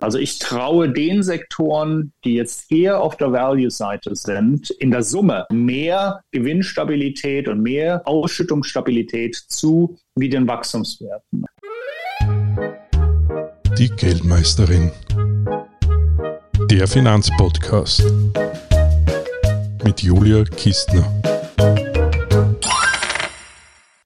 Also ich traue den Sektoren, die jetzt eher auf der Value-Seite sind, in der Summe mehr Gewinnstabilität und mehr Ausschüttungsstabilität zu wie den Wachstumswerten. Die Geldmeisterin. Der Finanzpodcast mit Julia Kistner.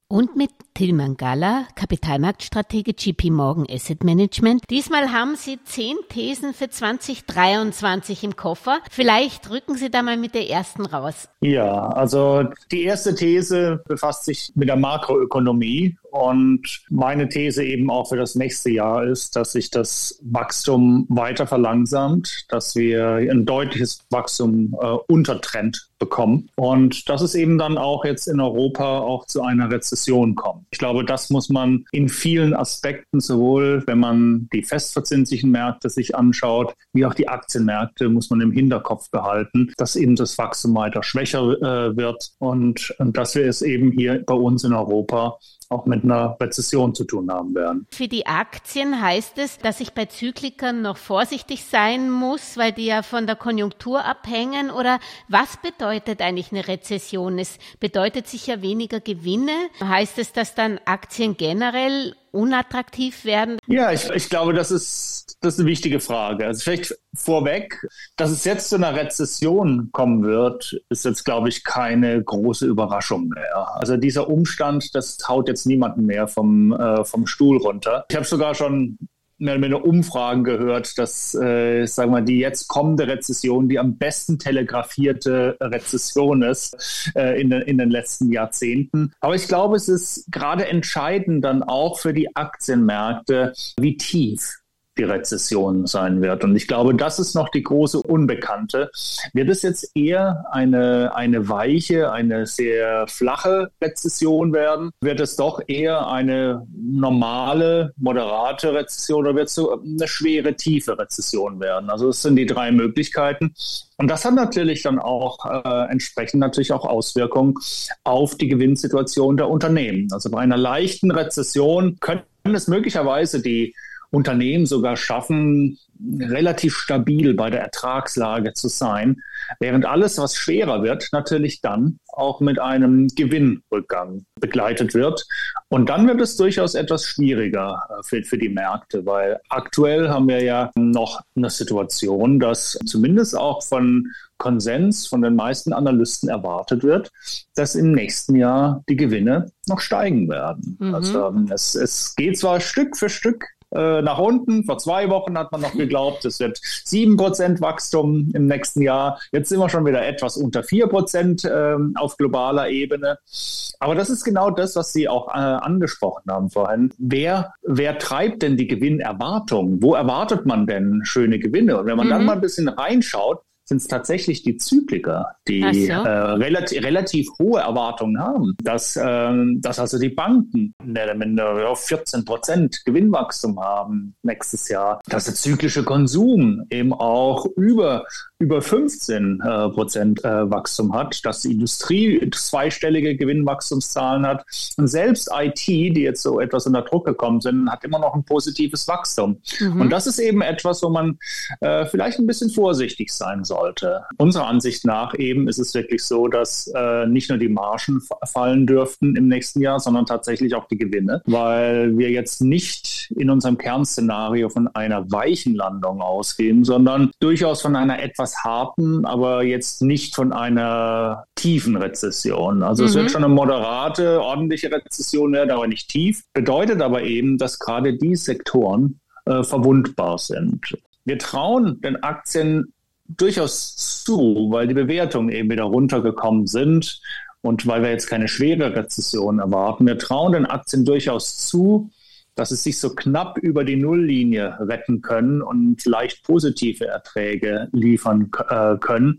Und mit Tilman Galla, Kapitalmarktstratege JP Morgan Asset Management. Diesmal haben Sie zehn Thesen für 2023 im Koffer. Vielleicht rücken Sie da mal mit der ersten raus. Ja, also die erste These befasst sich mit der Makroökonomie und meine These eben auch für das nächste Jahr ist, dass sich das Wachstum weiter verlangsamt, dass wir ein deutliches Wachstum äh, unter Trend bekommen und dass es eben dann auch jetzt in Europa auch zu einer Rezession kommt. Ich glaube, das muss man in vielen Aspekten, sowohl wenn man die festverzinslichen Märkte sich anschaut, wie auch die Aktienmärkte, muss man im Hinterkopf behalten, dass eben das Wachstum weiter schwächer äh, wird und, und dass wir es eben hier bei uns in Europa auch mit einer Rezession zu tun haben werden. Für die Aktien heißt es, dass ich bei Zyklikern noch vorsichtig sein muss, weil die ja von der Konjunktur abhängen? Oder was bedeutet eigentlich eine Rezession? Es bedeutet sicher weniger Gewinne. Heißt es, dass dann Aktien generell unattraktiv werden? Ja, ich, ich glaube, das ist, das ist eine wichtige Frage. Also vielleicht vorweg, dass es jetzt zu einer Rezession kommen wird, ist jetzt, glaube ich, keine große Überraschung mehr. Also dieser Umstand, das haut jetzt niemanden mehr vom, äh, vom Stuhl runter. Ich habe sogar schon mehr oder weniger Umfragen gehört, dass, äh, sagen wir, die jetzt kommende Rezession die am besten telegrafierte Rezession ist äh, in, den, in den letzten Jahrzehnten. Aber ich glaube, es ist gerade entscheidend dann auch für die Aktienmärkte, wie tief die Rezession sein wird. Und ich glaube, das ist noch die große Unbekannte. Wird es jetzt eher eine, eine weiche, eine sehr flache Rezession werden? Wird es doch eher eine normale, moderate Rezession oder wird es so eine schwere, tiefe Rezession werden? Also es sind die drei Möglichkeiten. Und das hat natürlich dann auch äh, entsprechend natürlich auch Auswirkungen auf die Gewinnsituation der Unternehmen. Also bei einer leichten Rezession können es möglicherweise die Unternehmen sogar schaffen, relativ stabil bei der Ertragslage zu sein, während alles, was schwerer wird, natürlich dann auch mit einem Gewinnrückgang begleitet wird. Und dann wird es durchaus etwas schwieriger äh, für, für die Märkte, weil aktuell haben wir ja noch eine Situation, dass zumindest auch von Konsens von den meisten Analysten erwartet wird, dass im nächsten Jahr die Gewinne noch steigen werden. Mhm. Also es, es geht zwar Stück für Stück äh, nach unten. Vor zwei Wochen hat man noch geglaubt, es wird sieben Prozent Wachstum im nächsten Jahr. Jetzt sind wir schon wieder etwas unter vier Prozent äh, auf globaler Ebene. Aber das ist genau das, was Sie auch äh, angesprochen haben vorhin. Wer, wer treibt denn die Gewinnerwartung? Wo erwartet man denn schöne Gewinne? Und wenn man mhm. dann mal ein bisschen reinschaut, sind es tatsächlich die Zykliker, die so. äh, relativ, relativ hohe Erwartungen haben, dass, äh, dass also die Banken mehr oder minder 14 Prozent Gewinnwachstum haben nächstes Jahr, dass der zyklische Konsum eben auch über über 15 äh, Prozent äh, Wachstum hat, dass die Industrie zweistellige Gewinnwachstumszahlen hat und selbst IT, die jetzt so etwas unter Druck gekommen sind, hat immer noch ein positives Wachstum. Mhm. Und das ist eben etwas, wo man äh, vielleicht ein bisschen vorsichtig sein sollte. Unserer Ansicht nach eben ist es wirklich so, dass äh, nicht nur die Margen fallen dürften im nächsten Jahr, sondern tatsächlich auch die Gewinne, weil wir jetzt nicht in unserem Kernszenario von einer weichen Landung ausgehen, sondern durchaus von einer etwas etwas harten, aber jetzt nicht von einer tiefen Rezession. Also mhm. es wird mhm. schon eine moderate, ordentliche Rezession werden, aber nicht tief. Bedeutet aber eben, dass gerade die Sektoren äh, verwundbar sind. Wir trauen den Aktien durchaus zu, weil die Bewertungen eben wieder runtergekommen sind und weil wir jetzt keine schwere Rezession erwarten. Wir trauen den Aktien durchaus zu, dass es sich so knapp über die Nulllinie retten können und leicht positive Erträge liefern äh, können.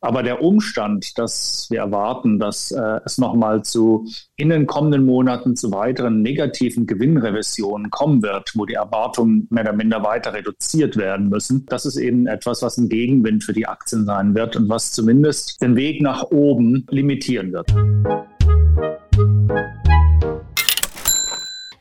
Aber der Umstand, dass wir erwarten, dass äh, es nochmal zu in den kommenden Monaten zu weiteren negativen Gewinnrevisionen kommen wird, wo die Erwartungen mehr oder minder weiter reduziert werden müssen, das ist eben etwas, was ein Gegenwind für die Aktien sein wird und was zumindest den Weg nach oben limitieren wird.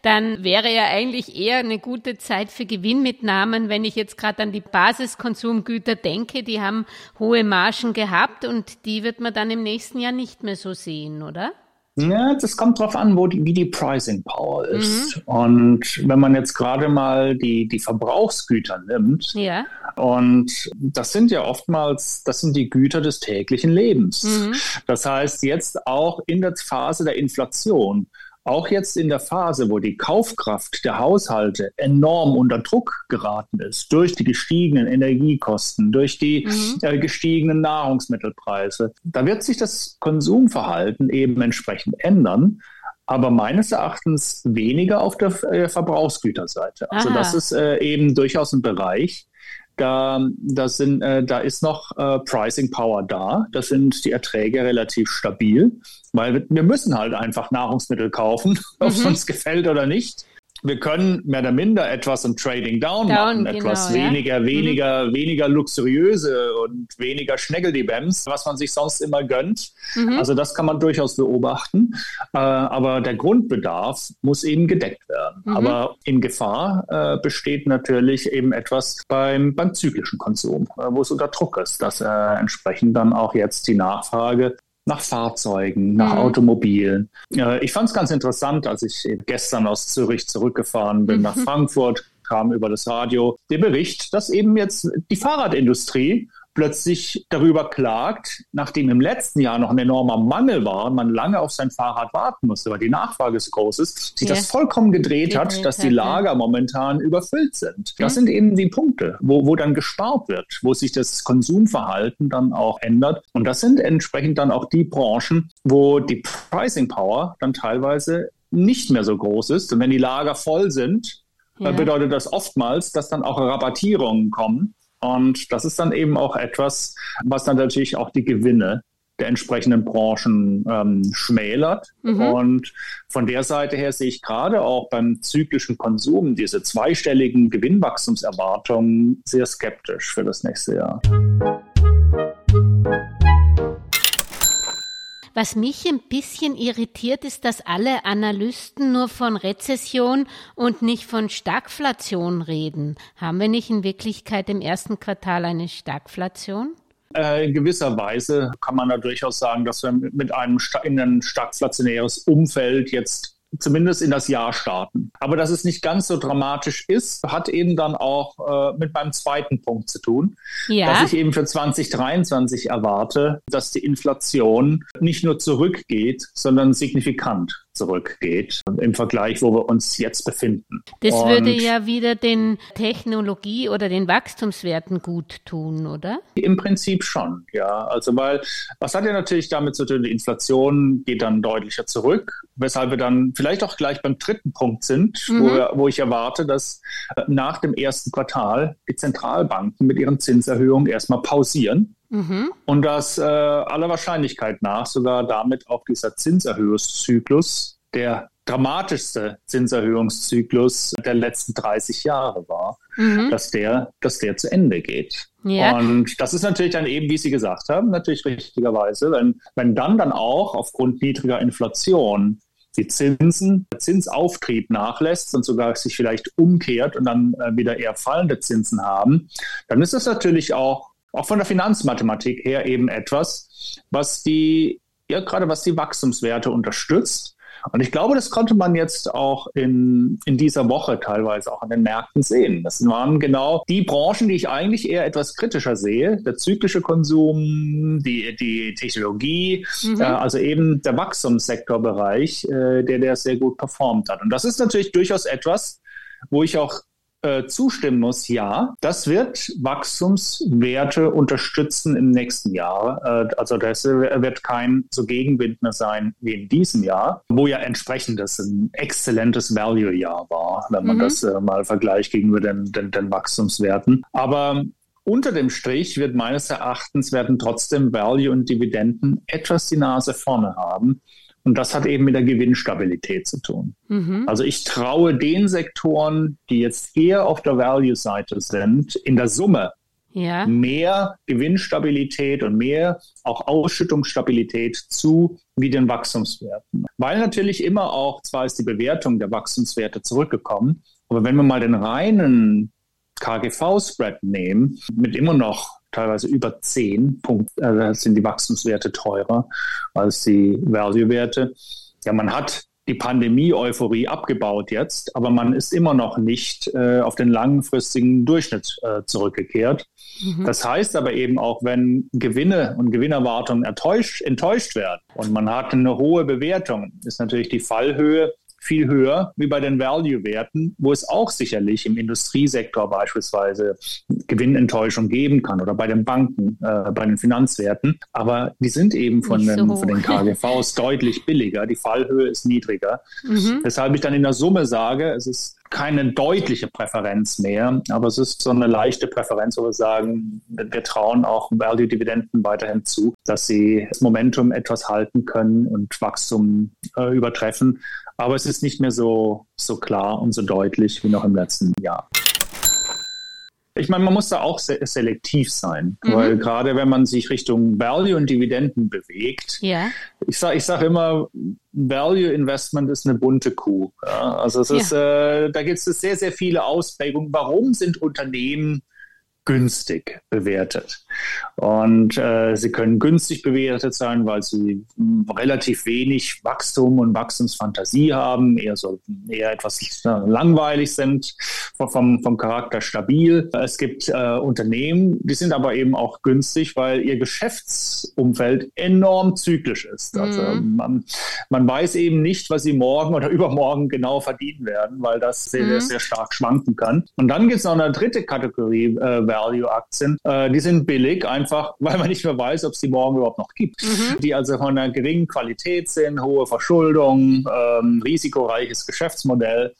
Dann wäre ja eigentlich eher eine gute Zeit für Gewinnmitnahmen, wenn ich jetzt gerade an die Basiskonsumgüter denke, die haben hohe Margen gehabt und die wird man dann im nächsten Jahr nicht mehr so sehen, oder? Ja, das kommt drauf an, wo die, wie die Pricing Power ist. Mhm. Und wenn man jetzt gerade mal die, die Verbrauchsgüter nimmt, ja. und das sind ja oftmals, das sind die Güter des täglichen Lebens. Mhm. Das heißt, jetzt auch in der Phase der Inflation auch jetzt in der Phase, wo die Kaufkraft der Haushalte enorm unter Druck geraten ist, durch die gestiegenen Energiekosten, durch die mhm. äh, gestiegenen Nahrungsmittelpreise, da wird sich das Konsumverhalten eben entsprechend ändern aber meines Erachtens weniger auf der äh, Verbrauchsgüterseite. Also Aha. das ist äh, eben durchaus ein Bereich, da, da, sind, äh, da ist noch äh, Pricing Power da. Da sind die Erträge relativ stabil, weil wir, wir müssen halt einfach Nahrungsmittel kaufen, mhm. ob es uns gefällt oder nicht wir können mehr oder minder etwas im Trading Down, Down machen, genau, etwas weniger, ja. weniger, mhm. weniger luxuriöse und weniger Schneggeldibems, was man sich sonst immer gönnt. Mhm. Also das kann man durchaus beobachten. Äh, aber der Grundbedarf muss eben gedeckt werden. Mhm. Aber in Gefahr äh, besteht natürlich eben etwas beim, beim zyklischen Konsum, äh, wo es unter Druck ist, dass entsprechend dann auch jetzt die Nachfrage nach Fahrzeugen, nach mhm. Automobilen. ich fand es ganz interessant, als ich gestern aus Zürich zurückgefahren bin mhm. nach Frankfurt, kam über das Radio der Bericht, dass eben jetzt die Fahrradindustrie plötzlich darüber klagt, nachdem im letzten Jahr noch ein enormer Mangel war und man lange auf sein Fahrrad warten musste, weil die Nachfrage so groß ist, sich ja. das vollkommen gedreht, gedreht hat, dass die Lager ja. momentan überfüllt sind. Das mhm. sind eben die Punkte, wo, wo dann gespart wird, wo sich das Konsumverhalten dann auch ändert. Und das sind entsprechend dann auch die Branchen, wo die Pricing Power dann teilweise nicht mehr so groß ist. Und wenn die Lager voll sind, ja. bedeutet das oftmals, dass dann auch Rabattierungen kommen und das ist dann eben auch etwas, was dann natürlich auch die Gewinne der entsprechenden Branchen ähm, schmälert. Mhm. Und von der Seite her sehe ich gerade auch beim zyklischen Konsum diese zweistelligen Gewinnwachstumserwartungen sehr skeptisch für das nächste Jahr. Was mich ein bisschen irritiert, ist, dass alle Analysten nur von Rezession und nicht von Stagflation reden. Haben wir nicht in Wirklichkeit im ersten Quartal eine Stagflation? Äh, in gewisser Weise kann man da durchaus sagen, dass wir mit einem in ein stagflationäres Umfeld jetzt zumindest in das Jahr starten. Aber dass es nicht ganz so dramatisch ist, hat eben dann auch äh, mit meinem zweiten Punkt zu tun, ja. dass ich eben für 2023 erwarte, dass die Inflation nicht nur zurückgeht, sondern signifikant zurückgeht im Vergleich, wo wir uns jetzt befinden. Das Und würde ja wieder den Technologie- oder den Wachstumswerten gut tun, oder? Im Prinzip schon, ja. Also weil, was hat ja natürlich damit zu tun, die Inflation geht dann deutlicher zurück, weshalb wir dann vielleicht auch gleich beim dritten Punkt sind, mhm. wo, wo ich erwarte, dass äh, nach dem ersten Quartal die Zentralbanken mit ihren Zinserhöhungen erstmal pausieren Mhm. Und dass äh, aller Wahrscheinlichkeit nach sogar damit auch dieser Zinserhöhungszyklus, der dramatischste Zinserhöhungszyklus der letzten 30 Jahre war, mhm. dass der, dass der zu Ende geht. Ja. Und das ist natürlich dann eben, wie Sie gesagt haben, natürlich richtigerweise, wenn, wenn dann dann auch aufgrund niedriger Inflation die Zinsen, der Zinsauftrieb nachlässt und sogar sich vielleicht umkehrt und dann äh, wieder eher fallende Zinsen haben, dann ist das natürlich auch auch von der Finanzmathematik her eben etwas, was die, ja, gerade was die Wachstumswerte unterstützt. Und ich glaube, das konnte man jetzt auch in, in dieser Woche teilweise auch an den Märkten sehen. Das waren genau die Branchen, die ich eigentlich eher etwas kritischer sehe. Der zyklische Konsum, die, die Technologie, mhm. äh, also eben der Wachstumssektorbereich, äh, der, der sehr gut performt hat. Und das ist natürlich durchaus etwas, wo ich auch äh, zustimmen muss, ja, das wird Wachstumswerte unterstützen im nächsten Jahr. Äh, also das wird kein so Gegenwind mehr sein wie in diesem Jahr, wo ja entsprechend das ein exzellentes Value-Jahr war, wenn man mhm. das äh, mal vergleicht gegenüber den, den, den Wachstumswerten. Aber unter dem Strich wird meines Erachtens werden trotzdem Value und Dividenden etwas die Nase vorne haben. Und das hat eben mit der Gewinnstabilität zu tun. Mhm. Also ich traue den Sektoren, die jetzt eher auf der Value-Seite sind, in der Summe ja. mehr Gewinnstabilität und mehr auch Ausschüttungsstabilität zu wie den Wachstumswerten. Weil natürlich immer auch, zwar ist die Bewertung der Wachstumswerte zurückgekommen, aber wenn wir mal den reinen KGV-Spread nehmen, mit immer noch teilweise über 10 Punkt, äh, sind die Wachstumswerte teurer als die Value-Werte. Ja, man hat die Pandemie-Euphorie abgebaut jetzt, aber man ist immer noch nicht äh, auf den langfristigen Durchschnitt äh, zurückgekehrt. Mhm. Das heißt aber eben auch, wenn Gewinne und Gewinnerwartungen enttäuscht, enttäuscht werden und man hat eine hohe Bewertung, ist natürlich die Fallhöhe viel höher wie bei den Value-Werten, wo es auch sicherlich im Industriesektor beispielsweise Gewinnenttäuschung geben kann oder bei den Banken, äh, bei den Finanzwerten. Aber die sind eben von, den, so von den KGVs deutlich billiger. Die Fallhöhe ist niedriger. Mhm. Weshalb ich dann in der Summe sage, es ist keine deutliche Präferenz mehr, aber es ist so eine leichte Präferenz, wo wir sagen, wir trauen auch Value-Dividenden weiterhin zu, dass sie das Momentum etwas halten können und Wachstum äh, übertreffen. Aber es ist nicht mehr so, so klar und so deutlich wie noch im letzten Jahr. Ich meine, man muss da auch se selektiv sein, mhm. weil gerade wenn man sich Richtung Value und Dividenden bewegt, ja. ich sage ich sag immer, Value Investment ist eine bunte Kuh. Ja? Also es ist, ja. äh, da gibt es sehr, sehr viele Ausprägungen. Warum sind Unternehmen günstig bewertet. Und äh, sie können günstig bewertet sein, weil sie relativ wenig Wachstum und Wachstumsfantasie haben, eher so eher etwas äh, langweilig sind, vom, vom Charakter stabil. Es gibt äh, Unternehmen, die sind aber eben auch günstig, weil ihr Geschäftsumfeld enorm zyklisch ist. Also mhm. man, man weiß eben nicht, was sie morgen oder übermorgen genau verdienen werden, weil das sehr, mhm. sehr stark schwanken kann. Und dann gibt es noch eine dritte Kategorie äh, Value-Aktien. Äh, die sind billig, einfach weil man nicht mehr weiß, ob es die morgen überhaupt noch gibt. Mhm. Die also von einer geringen Qualität sind, hohe Verschuldung, ähm, risikoreiches Geschäftsmodell.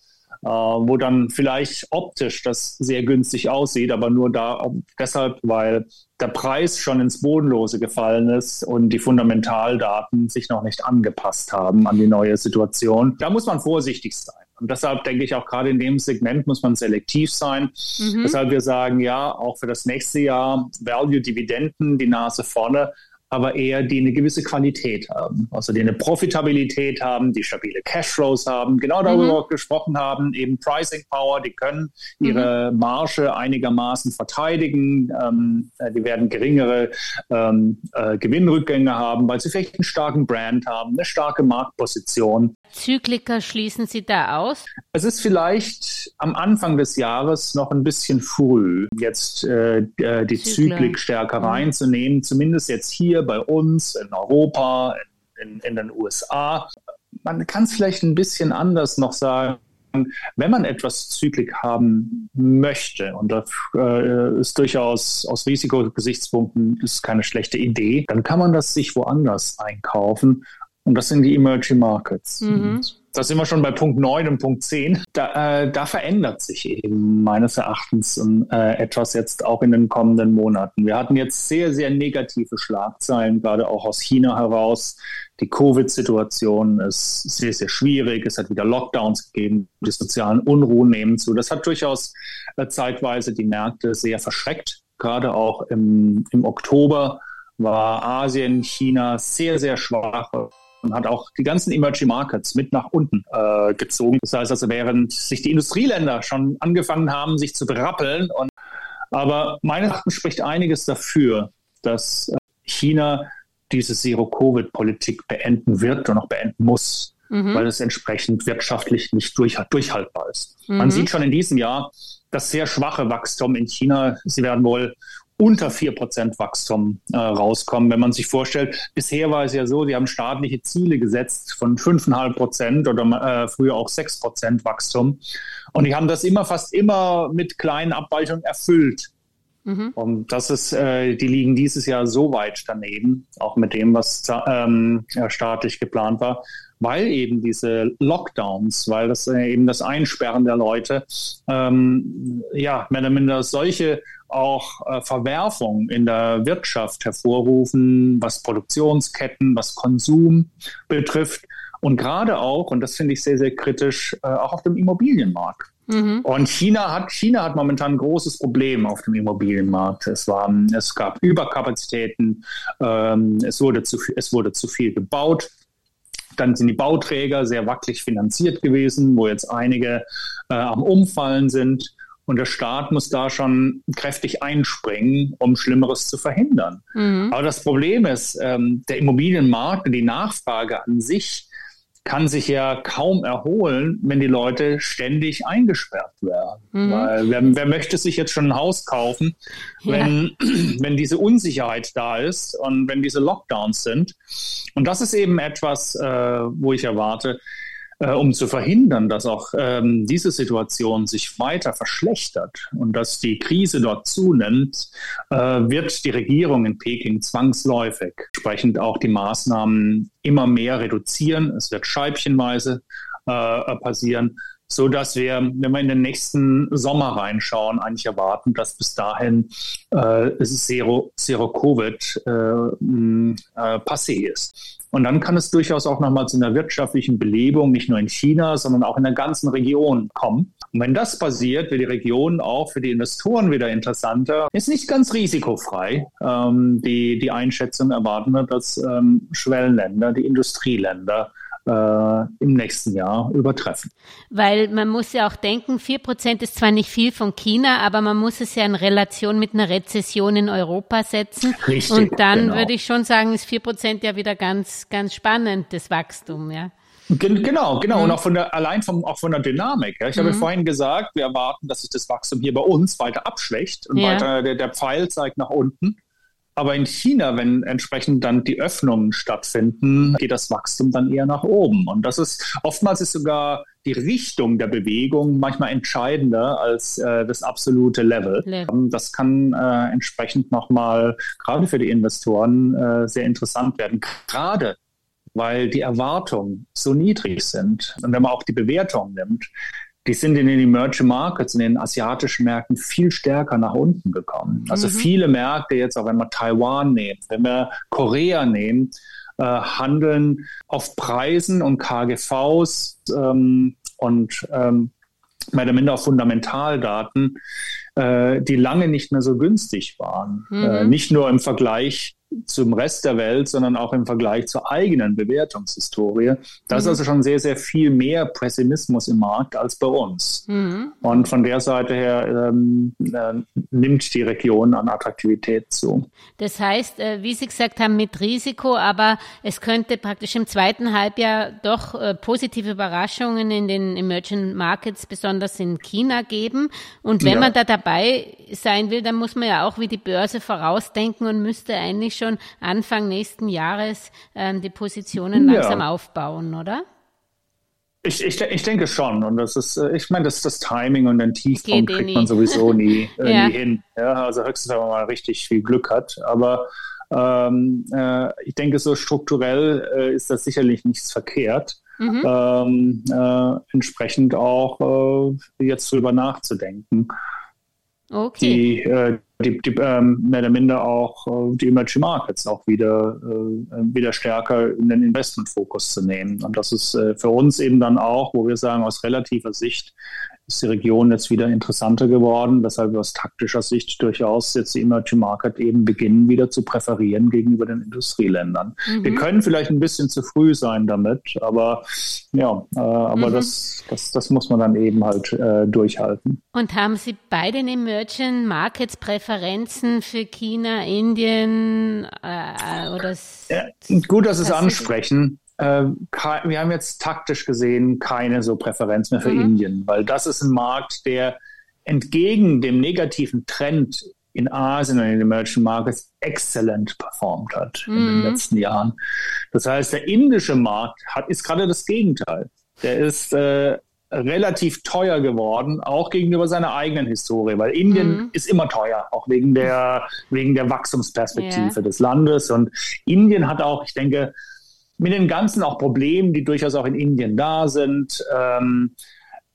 Uh, wo dann vielleicht optisch das sehr günstig aussieht, aber nur da deshalb, weil der Preis schon ins Bodenlose gefallen ist und die Fundamentaldaten sich noch nicht angepasst haben an die neue Situation. Da muss man vorsichtig sein. Und deshalb denke ich auch gerade in dem Segment muss man selektiv sein. Mhm. Deshalb wir sagen, ja, auch für das nächste Jahr Value Dividenden, die Nase vorne aber eher die eine gewisse Qualität haben. Also die eine Profitabilität haben, die stabile Cashflows haben, genau darüber mhm. gesprochen haben, eben Pricing Power, die können ihre mhm. Marge einigermaßen verteidigen, ähm, äh, die werden geringere ähm, äh, Gewinnrückgänge haben, weil sie vielleicht einen starken Brand haben, eine starke Marktposition. Zykliker schließen Sie da aus? Es ist vielleicht am Anfang des Jahres noch ein bisschen früh, jetzt äh, äh die Zykler. Zyklik stärker mhm. reinzunehmen, zumindest jetzt hier bei uns in Europa, in, in den USA. Man kann es vielleicht ein bisschen anders noch sagen wenn man etwas Zyklik haben möchte, und das äh, ist durchaus aus Risikogesichtspunkten ist keine schlechte Idee, dann kann man das sich woanders einkaufen. Und das sind die Emerging Markets. Mhm da sind wir schon bei Punkt 9 und Punkt 10. Da, äh, da verändert sich eben meines Erachtens äh, etwas jetzt auch in den kommenden Monaten. Wir hatten jetzt sehr, sehr negative Schlagzeilen, gerade auch aus China heraus. Die Covid-Situation ist sehr, sehr schwierig. Es hat wieder Lockdowns gegeben. Die sozialen Unruhen nehmen zu. Das hat durchaus äh, zeitweise die Märkte sehr verschreckt. Gerade auch im, im Oktober war Asien, China sehr, sehr schwach und hat auch die ganzen Emerging Markets mit nach unten äh, gezogen. Das heißt also, während sich die Industrieländer schon angefangen haben, sich zu berappeln. Und, aber meines Erachtens spricht einiges dafür, dass äh, China diese Zero-Covid-Politik beenden wird und auch beenden muss, mhm. weil es entsprechend wirtschaftlich nicht durch, durchhaltbar ist. Mhm. Man sieht schon in diesem Jahr das sehr schwache Wachstum in China. Sie werden wohl unter 4% Wachstum äh, rauskommen. Wenn man sich vorstellt, bisher war es ja so, die haben staatliche Ziele gesetzt von 5,5% oder äh, früher auch 6% Wachstum. Und die haben das immer fast immer mit kleinen Abweichungen erfüllt. Mhm. Und das ist, äh, die liegen dieses Jahr so weit daneben, auch mit dem, was ähm, staatlich geplant war, weil eben diese Lockdowns, weil das äh, eben das Einsperren der Leute, ähm, ja, mehr oder minder solche auch äh, Verwerfungen in der Wirtschaft hervorrufen, was Produktionsketten, was Konsum betrifft. Und gerade auch, und das finde ich sehr, sehr kritisch, äh, auch auf dem Immobilienmarkt. Mhm. Und China hat, China hat momentan ein großes Problem auf dem Immobilienmarkt. Es, war, es gab Überkapazitäten, ähm, es, wurde zu, es wurde zu viel gebaut. Dann sind die Bauträger sehr wackelig finanziert gewesen, wo jetzt einige äh, am Umfallen sind. Und der Staat muss da schon kräftig einspringen, um Schlimmeres zu verhindern. Mhm. Aber das Problem ist, ähm, der Immobilienmarkt und die Nachfrage an sich kann sich ja kaum erholen, wenn die Leute ständig eingesperrt werden. Mhm. Weil wer, wer, möchte sich jetzt schon ein Haus kaufen, wenn, ja. wenn diese Unsicherheit da ist und wenn diese Lockdowns sind? Und das ist eben etwas, äh, wo ich erwarte, äh, um zu verhindern, dass auch ähm, diese Situation sich weiter verschlechtert und dass die Krise dort zunimmt, äh, wird die Regierung in Peking zwangsläufig entsprechend auch die Maßnahmen immer mehr reduzieren. Es wird scheibchenweise äh, passieren so dass wir, wenn wir in den nächsten Sommer reinschauen, eigentlich erwarten, dass bis dahin äh, Zero, Zero Covid äh, äh, passé ist. Und dann kann es durchaus auch nochmal zu einer wirtschaftlichen Belebung, nicht nur in China, sondern auch in der ganzen Region kommen. Und wenn das passiert, wird die Region auch für die Investoren wieder interessanter. Ist nicht ganz risikofrei. Ähm, die, die Einschätzung erwarten wir, dass ähm, Schwellenländer, die Industrieländer, im nächsten Jahr übertreffen. Weil man muss ja auch denken, vier Prozent ist zwar nicht viel von China, aber man muss es ja in Relation mit einer Rezession in Europa setzen. Richtig, Und dann genau. würde ich schon sagen, ist vier Prozent ja wieder ganz, ganz spannend, das Wachstum, ja. Genau, genau. Mhm. Und auch von der, allein vom, auch von der Dynamik. Ja. Ich mhm. habe vorhin gesagt, wir erwarten, dass sich das Wachstum hier bei uns weiter abschwächt und ja. weiter, der, der Pfeil zeigt nach unten. Aber in China, wenn entsprechend dann die Öffnungen stattfinden, geht das Wachstum dann eher nach oben. Und das ist oftmals ist sogar die Richtung der Bewegung manchmal entscheidender als äh, das absolute Level. Level. Das kann äh, entsprechend nochmal gerade für die Investoren äh, sehr interessant werden. Gerade weil die Erwartungen so niedrig sind. Und wenn man auch die Bewertung nimmt, die sind in den Emerging Markets, in den asiatischen Märkten viel stärker nach unten gekommen. Also mhm. viele Märkte jetzt, auch wenn wir Taiwan nehmen, wenn wir Korea nehmen, äh, handeln auf Preisen und KGVs ähm, und ähm, mehr oder minder auf Fundamentaldaten, äh, die lange nicht mehr so günstig waren. Mhm. Äh, nicht nur im Vergleich zum Rest der Welt, sondern auch im Vergleich zur eigenen Bewertungshistorie. Da mhm. ist also schon sehr, sehr viel mehr Pessimismus im Markt als bei uns. Mhm. Und von der Seite her ähm, äh, nimmt die Region an Attraktivität zu. Das heißt, äh, wie Sie gesagt haben, mit Risiko, aber es könnte praktisch im zweiten Halbjahr doch äh, positive Überraschungen in den Emerging Markets, besonders in China geben. Und wenn ja. man da dabei sein will, dann muss man ja auch wie die Börse vorausdenken und müsste eigentlich schon Anfang nächsten Jahres ähm, die Positionen langsam ja. aufbauen, oder? Ich, ich, ich denke schon. Und das ist, äh, ich meine, das, das Timing und den Tiefpunkt eh kriegt man sowieso nie, äh, ja. nie hin. Ja, also höchstens, wenn man mal richtig viel Glück hat. Aber ähm, äh, ich denke, so strukturell äh, ist das sicherlich nichts verkehrt. Mhm. Ähm, äh, entsprechend auch äh, jetzt drüber nachzudenken. Okay. Die, äh, die, die ähm, mehr oder minder auch äh, die Emerging Markets auch wieder, äh, wieder stärker in den Investmentfokus zu nehmen. Und das ist äh, für uns eben dann auch, wo wir sagen, aus relativer Sicht ist die Region jetzt wieder interessanter geworden, weshalb wir aus taktischer Sicht durchaus jetzt die Emerging Market eben beginnen, wieder zu präferieren gegenüber den Industrieländern. Mhm. Wir können vielleicht ein bisschen zu früh sein damit, aber ja, äh, aber mhm. das, das, das muss man dann eben halt äh, durchhalten. Und haben Sie bei den Emerging Markets Präferenzen für China, Indien äh, oder? Ja, gut, dass Sie es ansprechen wir haben jetzt taktisch gesehen keine so Präferenz mehr für mhm. Indien, weil das ist ein Markt, der entgegen dem negativen Trend in Asien und in den Emerging Markets exzellent performt hat mhm. in den mhm. letzten Jahren. Das heißt, der indische Markt hat, ist gerade das Gegenteil. Der ist äh, relativ teuer geworden, auch gegenüber seiner eigenen Historie, weil Indien mhm. ist immer teuer, auch wegen der, wegen der Wachstumsperspektive yeah. des Landes. Und Indien hat auch, ich denke, mit den ganzen auch Problemen, die durchaus auch in Indien da sind. Ähm,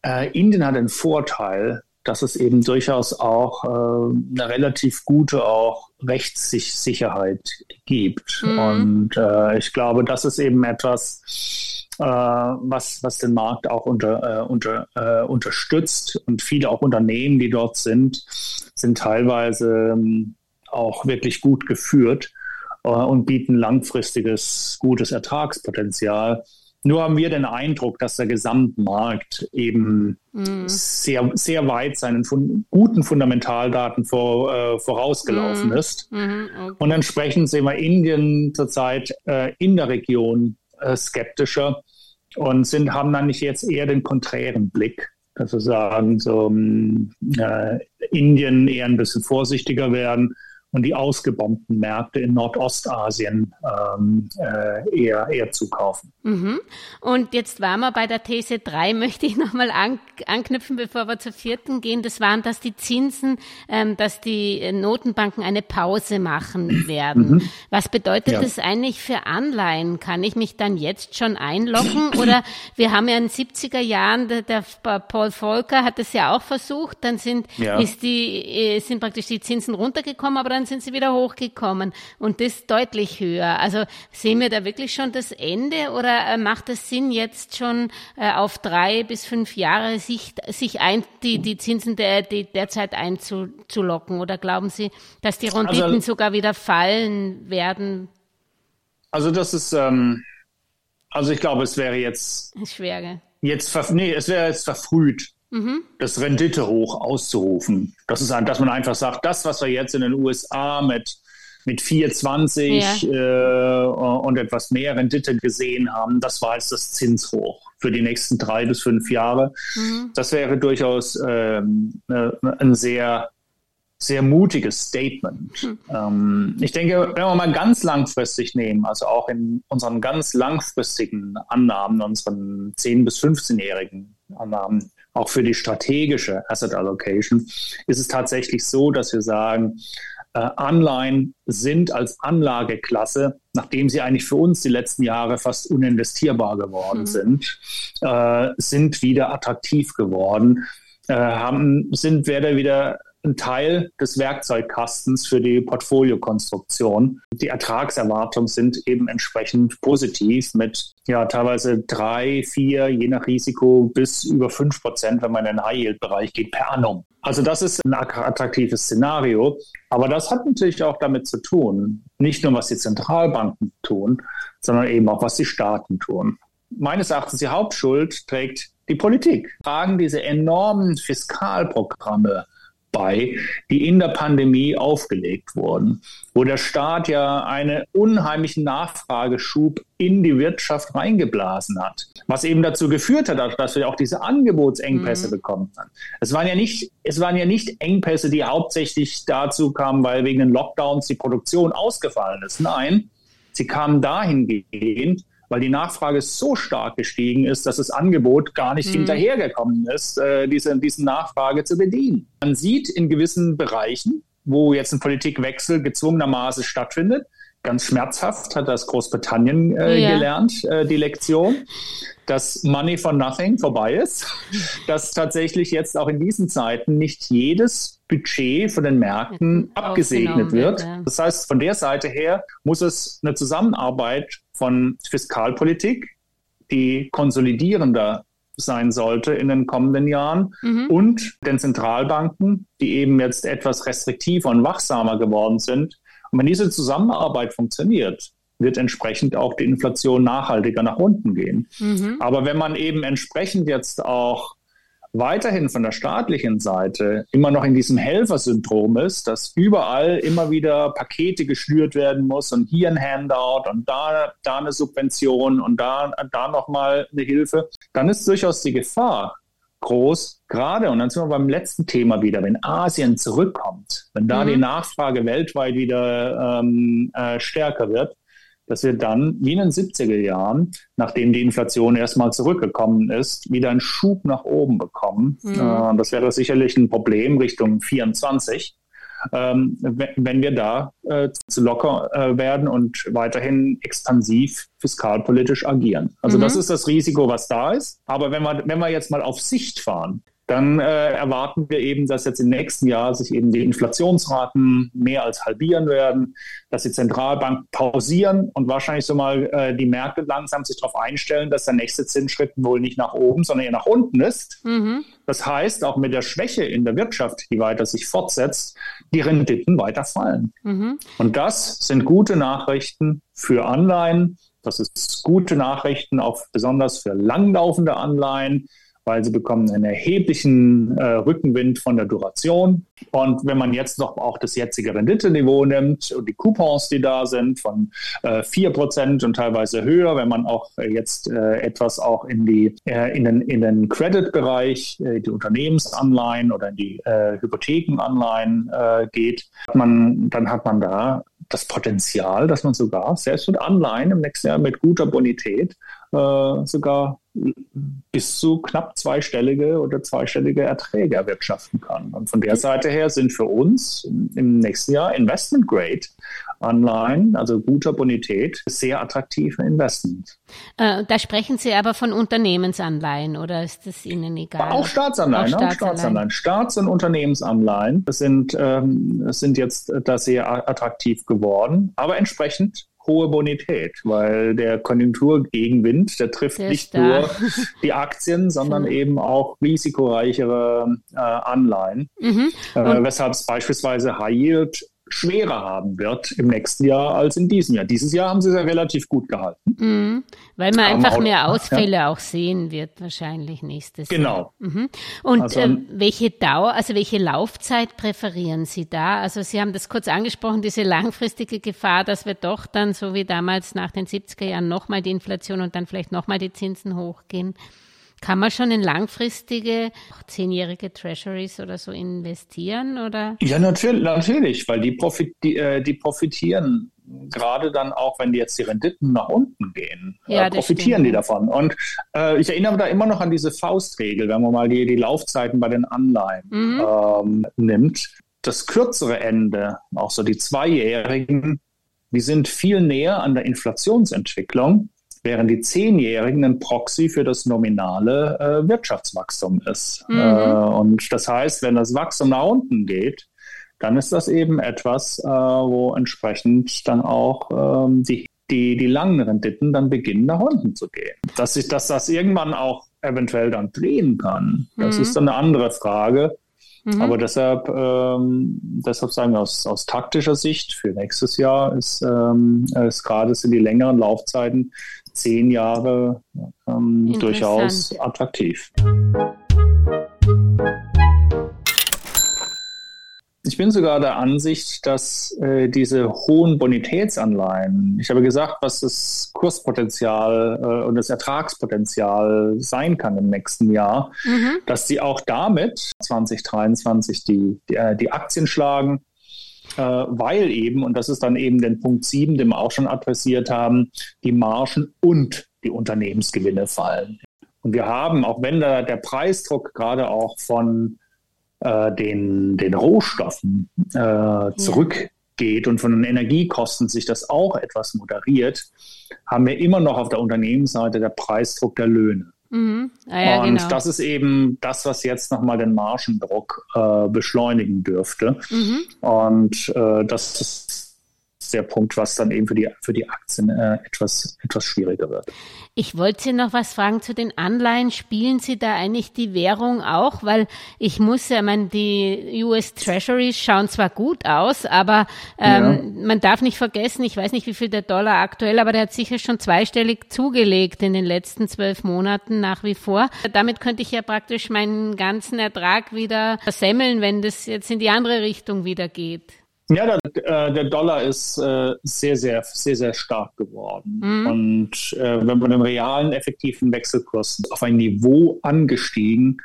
äh, Indien hat den Vorteil, dass es eben durchaus auch äh, eine relativ gute auch Rechtssicherheit gibt. Mhm. Und äh, ich glaube, das ist eben etwas, äh, was, was den Markt auch unter, äh, unter, äh, unterstützt. Und viele auch Unternehmen, die dort sind, sind teilweise ähm, auch wirklich gut geführt und bieten langfristiges, gutes Ertragspotenzial. Nur haben wir den Eindruck, dass der Gesamtmarkt eben mm. sehr, sehr weit seinen fun guten Fundamentaldaten vor, äh, vorausgelaufen mm. ist. Mm, okay. Und entsprechend sehen wir Indien zurzeit äh, in der Region äh, skeptischer und sind, haben dann nicht jetzt eher den konträren Blick. Also sagen, so äh, Indien eher ein bisschen vorsichtiger werden und die ausgebombten Märkte in Nordostasien ähm, äh, eher, eher zukaufen. Mhm. Und jetzt waren wir bei der These 3, möchte ich nochmal an, anknüpfen, bevor wir zur vierten gehen. Das waren, dass die Zinsen, ähm, dass die Notenbanken eine Pause machen werden. Mhm. Was bedeutet ja. das eigentlich für Anleihen? Kann ich mich dann jetzt schon einloggen? Oder wir haben ja in den 70er Jahren, der, der Paul Volcker hat es ja auch versucht, dann sind, ja. ist die, äh, sind praktisch die Zinsen runtergekommen, aber dann sind sie wieder hochgekommen und das deutlich höher. Also sehen wir da wirklich schon das Ende oder äh, macht es Sinn, jetzt schon äh, auf drei bis fünf Jahre sich, sich ein, die, die Zinsen der, die derzeit einzulocken? Oder glauben Sie, dass die Renditen also, sogar wieder fallen werden? Also das ist, ähm, also ich glaube, es wäre jetzt schwer. Jetzt, nee, es wäre jetzt verfrüht mhm. das Rendite hoch auszurufen. Das ist, dass man einfach sagt, das, was wir jetzt in den USA mit mit 4,20 ja. äh, und etwas mehr Rendite gesehen haben, das war jetzt das Zinshoch für die nächsten drei bis fünf Jahre. Mhm. Das wäre durchaus ähm, äh, ein sehr, sehr mutiges Statement. Mhm. Ähm, ich denke, wenn wir mal ganz langfristig nehmen, also auch in unseren ganz langfristigen Annahmen, unseren 10- bis 15-jährigen Annahmen, auch für die strategische Asset Allocation, ist es tatsächlich so, dass wir sagen, äh, Anleihen sind als Anlageklasse, nachdem sie eigentlich für uns die letzten Jahre fast uninvestierbar geworden mhm. sind, äh, sind wieder attraktiv geworden, äh, haben, sind werde wieder ein Teil des Werkzeugkastens für die Portfoliokonstruktion. Die Ertragserwartungen sind eben entsprechend positiv mit ja teilweise drei, vier, je nach Risiko bis über fünf Prozent, wenn man in den High-Yield-Bereich geht, per annum. Also das ist ein attraktives Szenario. Aber das hat natürlich auch damit zu tun, nicht nur was die Zentralbanken tun, sondern eben auch was die Staaten tun. Meines Erachtens die Hauptschuld trägt die Politik. Tragen diese enormen Fiskalprogramme bei, die in der Pandemie aufgelegt wurden, wo der Staat ja einen unheimlichen Nachfrageschub in die Wirtschaft reingeblasen hat, was eben dazu geführt hat, dass wir auch diese Angebotsengpässe mhm. bekommen haben. Es waren ja nicht, es waren ja nicht Engpässe, die hauptsächlich dazu kamen, weil wegen den Lockdowns die Produktion ausgefallen ist. Nein, sie kamen dahingehend, weil die Nachfrage so stark gestiegen ist, dass das Angebot gar nicht mhm. hinterhergekommen ist, äh, diese, diese Nachfrage zu bedienen. Man sieht in gewissen Bereichen, wo jetzt ein Politikwechsel gezwungenermaßen stattfindet, ganz schmerzhaft hat das Großbritannien äh, ja. gelernt, äh, die Lektion, dass Money for Nothing vorbei ist, dass tatsächlich jetzt auch in diesen Zeiten nicht jedes Budget von den Märkten abgesegnet wird. Das heißt, von der Seite her muss es eine Zusammenarbeit von Fiskalpolitik, die konsolidierender sein sollte in den kommenden Jahren mhm. und den Zentralbanken, die eben jetzt etwas restriktiver und wachsamer geworden sind. Und wenn diese Zusammenarbeit funktioniert, wird entsprechend auch die Inflation nachhaltiger nach unten gehen. Mhm. Aber wenn man eben entsprechend jetzt auch weiterhin von der staatlichen Seite immer noch in diesem Helfersyndrom ist, dass überall immer wieder Pakete geschnürt werden muss und hier ein Handout und da, da eine Subvention und da, da nochmal eine Hilfe, dann ist durchaus die Gefahr groß, gerade, und dann sind wir beim letzten Thema wieder, wenn Asien zurückkommt, wenn da mhm. die Nachfrage weltweit wieder ähm, äh, stärker wird, dass wir dann, wie in den 70er Jahren, nachdem die Inflation erstmal zurückgekommen ist, wieder einen Schub nach oben bekommen. Mhm. Äh, das wäre sicherlich ein Problem Richtung 24. Ähm, wenn wir da äh, zu locker äh, werden und weiterhin expansiv fiskalpolitisch agieren. Also mhm. das ist das Risiko, was da ist. Aber wenn wir, wenn wir jetzt mal auf Sicht fahren, dann äh, erwarten wir eben, dass jetzt im nächsten Jahr sich eben die Inflationsraten mehr als halbieren werden, dass die Zentralbank pausieren und wahrscheinlich so mal äh, die Märkte langsam sich darauf einstellen, dass der nächste Zinsschritt wohl nicht nach oben, sondern eher nach unten ist. Mhm. Das heißt, auch mit der Schwäche in der Wirtschaft, die weiter sich fortsetzt, die Renditen weiter fallen. Mhm. Und das sind gute Nachrichten für Anleihen. Das ist gute Nachrichten auch besonders für langlaufende Anleihen weil sie bekommen einen erheblichen äh, Rückenwind von der Duration. Und wenn man jetzt noch auch das jetzige Renditeniveau nimmt und die Coupons, die da sind, von äh, 4% und teilweise höher, wenn man auch äh, jetzt äh, etwas auch in, die, äh, in den, in den Credit-Bereich, äh, die Unternehmensanleihen oder in die äh, Hypothekenanleihen äh, geht, man, dann hat man da das Potenzial, dass man sogar selbst mit Anleihen im nächsten Jahr mit guter Bonität sogar bis zu knapp zweistellige oder zweistellige Erträge erwirtschaften kann. Und von der Seite her sind für uns im nächsten Jahr Investment Grade Anleihen, also guter Bonität, sehr attraktive Investments. Äh, da sprechen Sie aber von Unternehmensanleihen oder ist das Ihnen egal? Auch Staatsanleihen, auch Staatsanleihen. Auch Staatsanleihen. Staats- und Unternehmensanleihen sind, ähm, sind jetzt da sehr attraktiv geworden, aber entsprechend hohe Bonität, weil der Konjunkturgegenwind, der trifft der nicht nur die Aktien, sondern eben auch risikoreichere äh, Anleihen, mhm. äh, weshalb es beispielsweise High Yield schwerer haben wird im nächsten Jahr als in diesem Jahr. Dieses Jahr haben sie es ja relativ gut gehalten. Mhm, weil man einfach auch, mehr Ausfälle ja. auch sehen wird, wahrscheinlich nächstes genau. Jahr. Genau. Mhm. Und also, äh, welche Dauer, also welche Laufzeit präferieren Sie da? Also Sie haben das kurz angesprochen, diese langfristige Gefahr, dass wir doch dann, so wie damals nach den 70er Jahren, nochmal die Inflation und dann vielleicht nochmal die Zinsen hochgehen. Kann man schon in langfristige, zehnjährige Treasuries oder so investieren? Oder? Ja, natürlich, natürlich weil die, profit, die, äh, die profitieren gerade dann auch, wenn die jetzt die Renditen nach unten gehen, äh, ja, äh, profitieren die davon. Und äh, ich erinnere da immer noch an diese Faustregel, wenn man mal die, die Laufzeiten bei den Anleihen mhm. ähm, nimmt. Das kürzere Ende, auch so die zweijährigen, die sind viel näher an der Inflationsentwicklung während die Zehnjährigen ein Proxy für das nominale äh, Wirtschaftswachstum ist. Mhm. Äh, und das heißt, wenn das Wachstum nach unten geht, dann ist das eben etwas, äh, wo entsprechend dann auch ähm, die, die, die langen Renditen dann beginnen, nach unten zu gehen. Dass sich dass das irgendwann auch eventuell dann drehen kann, das mhm. ist dann eine andere Frage. Mhm. Aber deshalb, ähm, deshalb sagen wir aus, aus taktischer Sicht für nächstes Jahr ist, ähm, ist gerade sind die längeren Laufzeiten zehn Jahre ähm, durchaus attraktiv. Ich bin sogar der Ansicht, dass äh, diese hohen Bonitätsanleihen, ich habe gesagt, was das Kurspotenzial äh, und das Ertragspotenzial sein kann im nächsten Jahr, mhm. dass sie auch damit 2023 die, die, äh, die Aktien schlagen, äh, weil eben, und das ist dann eben den Punkt 7, den wir auch schon adressiert haben, die Margen und die Unternehmensgewinne fallen. Und wir haben, auch wenn da der Preisdruck gerade auch von äh, den, den Rohstoffen äh, zurückgeht und von den Energiekosten sich das auch etwas moderiert, haben wir immer noch auf der Unternehmensseite der Preisdruck der Löhne. Mhm. Ah, ja, und genau. das ist eben das, was jetzt nochmal den Margendruck äh, beschleunigen dürfte. Mhm. Und äh, das ist der Punkt, was dann eben für die, für die Aktien äh, etwas, etwas schwieriger wird. Ich wollte Sie noch was fragen zu den Anleihen. Spielen Sie da eigentlich die Währung auch? Weil ich muss ja, meine, die US Treasuries schauen zwar gut aus, aber ähm, ja. man darf nicht vergessen, ich weiß nicht, wie viel der Dollar aktuell, aber der hat sicher schon zweistellig zugelegt in den letzten zwölf Monaten nach wie vor. Damit könnte ich ja praktisch meinen ganzen Ertrag wieder versemmeln, wenn das jetzt in die andere Richtung wieder geht. Ja, der, äh, der Dollar ist äh, sehr, sehr, sehr, sehr stark geworden. Mhm. Und äh, wenn man den realen effektiven Wechselkurs auf ein Niveau angestiegen,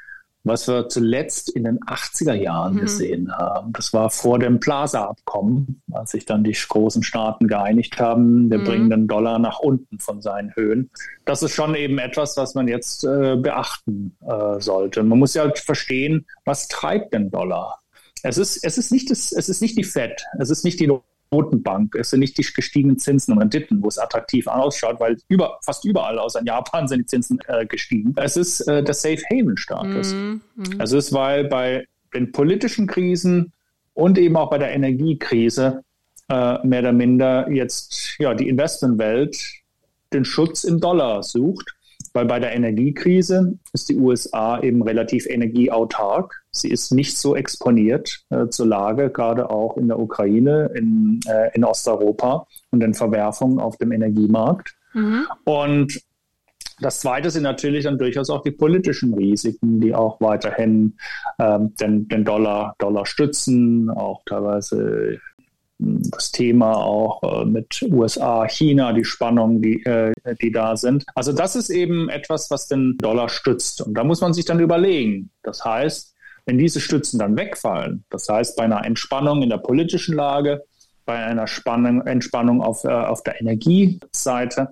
was wir zuletzt in den 80er Jahren mhm. gesehen haben. Das war vor dem Plaza-Abkommen, als sich dann die großen Staaten geeinigt haben, wir mhm. bringen den Dollar nach unten von seinen Höhen. Das ist schon eben etwas, was man jetzt beachten sollte. Man muss ja halt verstehen, was treibt den Dollar? Es ist, es ist nicht das, es ist nicht die Fed, es ist nicht die Notenbank. Es sind nicht die gestiegenen Zinsen und Renditen, wo es attraktiv ausschaut, weil über, fast überall außer in Japan sind die Zinsen äh, gestiegen. Es ist äh, der Safe Haven Status. Mhm. Es ist, weil bei den politischen Krisen und eben auch bei der Energiekrise äh, mehr oder minder jetzt ja die Investmentwelt den Schutz im Dollar sucht weil bei der Energiekrise ist die USA eben relativ energieautark. Sie ist nicht so exponiert äh, zur Lage, gerade auch in der Ukraine, in, äh, in Osteuropa und den Verwerfungen auf dem Energiemarkt. Mhm. Und das Zweite sind natürlich dann durchaus auch die politischen Risiken, die auch weiterhin ähm, den, den Dollar, Dollar stützen, auch teilweise das Thema auch äh, mit USA, China, die Spannungen, die, äh, die da sind. Also das ist eben etwas, was den Dollar stützt. Und da muss man sich dann überlegen. Das heißt, wenn diese Stützen dann wegfallen, das heißt bei einer Entspannung in der politischen Lage, bei einer Spannung, Entspannung auf, äh, auf der Energieseite,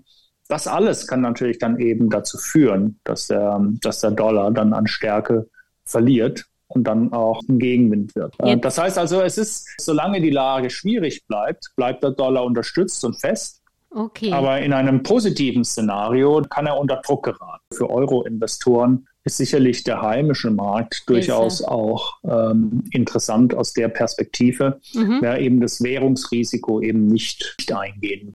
das alles kann natürlich dann eben dazu führen, dass der, dass der Dollar dann an Stärke verliert und dann auch ein Gegenwind wird. Jetzt. Das heißt also, es ist, solange die Lage schwierig bleibt, bleibt der Dollar unterstützt und fest. Okay. Aber in einem positiven Szenario kann er unter Druck geraten. Für Euro-Investoren ist sicherlich der heimische Markt durchaus Hilfe. auch ähm, interessant aus der Perspektive, mhm. wer eben das Währungsrisiko eben nicht, nicht eingehen.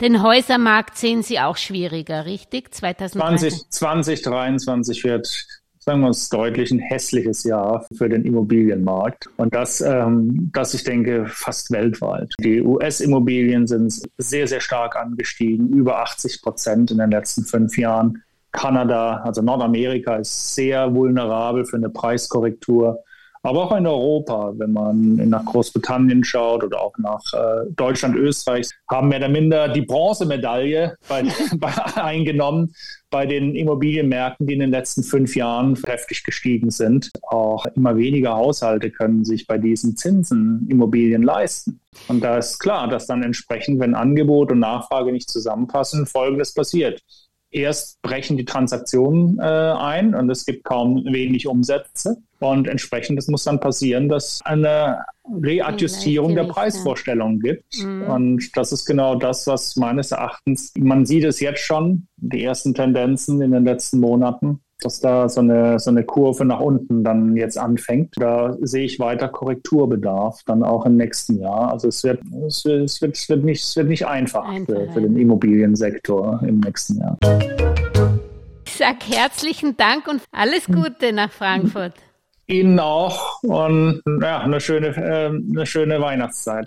Den Häusermarkt sehen Sie auch schwieriger, richtig? 2020, 2023 wird sagen wir uns deutlich ein hässliches Jahr für den Immobilienmarkt. Und das, ähm, das ich denke, fast weltweit. Die US-Immobilien sind sehr, sehr stark angestiegen, über 80 Prozent in den letzten fünf Jahren. Kanada, also Nordamerika, ist sehr vulnerabel für eine Preiskorrektur aber auch in Europa, wenn man nach Großbritannien schaut oder auch nach äh, Deutschland, Österreich, haben mehr oder minder die Bronzemedaille bei, bei, eingenommen bei den Immobilienmärkten, die in den letzten fünf Jahren kräftig gestiegen sind. Auch immer weniger Haushalte können sich bei diesen Zinsen Immobilien leisten. Und da ist klar, dass dann entsprechend, wenn Angebot und Nachfrage nicht zusammenpassen, Folgendes passiert erst brechen die Transaktionen äh, ein und es gibt kaum wenig Umsätze. Und entsprechend das muss dann passieren, dass eine Readjustierung der Preisvorstellungen gibt. Mhm. Und das ist genau das, was meines Erachtens, man sieht es jetzt schon, die ersten Tendenzen in den letzten Monaten, dass da so eine, so eine Kurve nach unten dann jetzt anfängt. Da sehe ich weiter Korrekturbedarf, dann auch im nächsten Jahr. Also es wird, es wird, es wird, es wird, nicht, es wird nicht einfach, einfach für, für den Immobiliensektor im nächsten Jahr. Ich sage herzlichen Dank und alles Gute nach Frankfurt. Ihnen auch und ja, eine schöne, äh, eine schöne Weihnachtszeit.